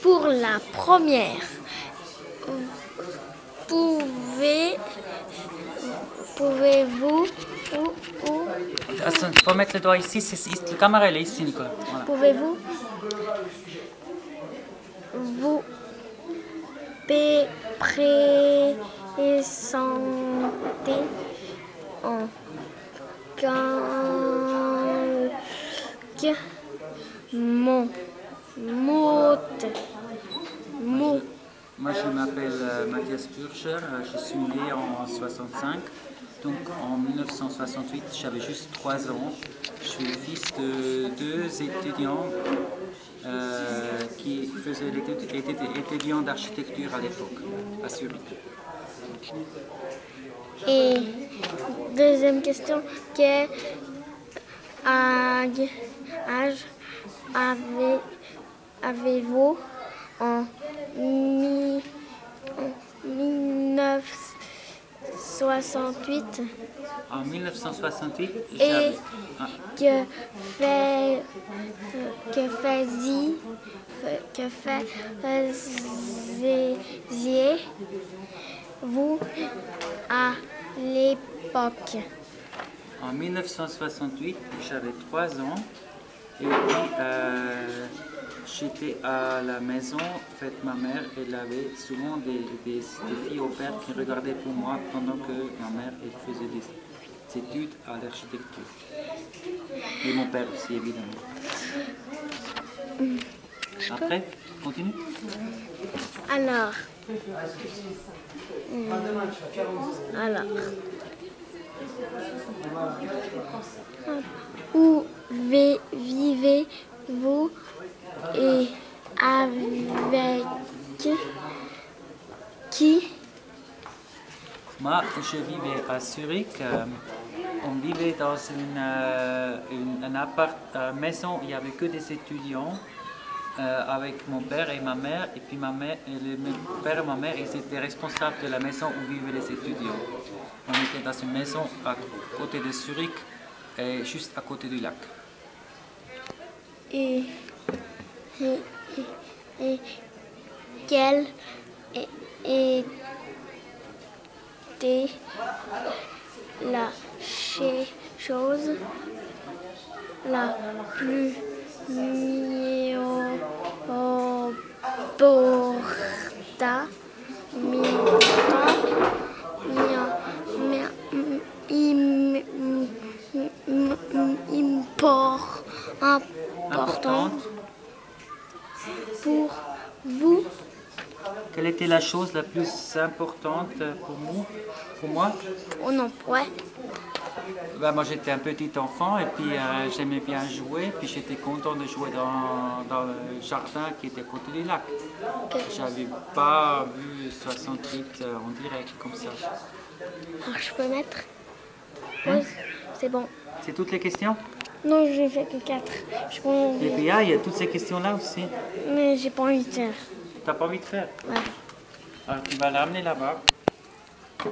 Pour la première, pouvez, pouvez-vous ou, ou Attends, Il faut mettre le doigt ici, c'est, la caméra elle est ici Nicolas. Voilà. pouvez-vous vous présenter en quelques mots? Moi je m'appelle euh, Mathias Purcher, euh, je suis né en 65. Donc en 1968 j'avais juste 3 ans. Je suis le fils de deux étudiants euh, qui faisaient l'étude, étaient étudiants d'architecture à l'époque, à Zurich. Et deuxième question, quel âge, avez, avez-vous en, mi- en 1968 En 1968, Et. Ah, que fait que faisiez que faisiez vous à l'époque? En 1968, j'avais 3 ans et puis euh, j'étais à la maison. Fait, ma mère, elle avait souvent des, filles au père qui regardaient pour moi pendant que ma mère faisait des, des études à l'architecture. Et mon père aussi, évidemment. Après, continue. Alors. Alors. Où vi- vivez-vous et avec qui Moi, je vivais à Zurich. euh, on vivait dans une, euh, une un appart, euh, maison, il n'y avait que des étudiants. avec mon père et ma mère, et puis mon père et ma mère, ils étaient responsables de la maison où vivaient les étudiants. On était dans une maison à côté de Zurich, et juste à côté du lac. et, et, et- et était la ch- chose la plus importante import, importante pour vous Quelle était la chose la plus importante pour moi, pour moi? Au nom ouais. Ben, moi j'étais un petit enfant et puis euh, j'aimais bien jouer, puis j'étais content de jouer dans, dans le jardin qui était côté du lac. J'avais pas vu 68 euh, en direct comme ça. Alors, je peux mettre? Pause c'est bon. C'est toutes les questions? Non j'ai fait que 4 je peux Et puis ah, il y a toutes ces questions-là aussi. mais j'ai pas envie de faire T'as pas envie de faire ouais. Alors tu vas l'amener là-bas. Attends.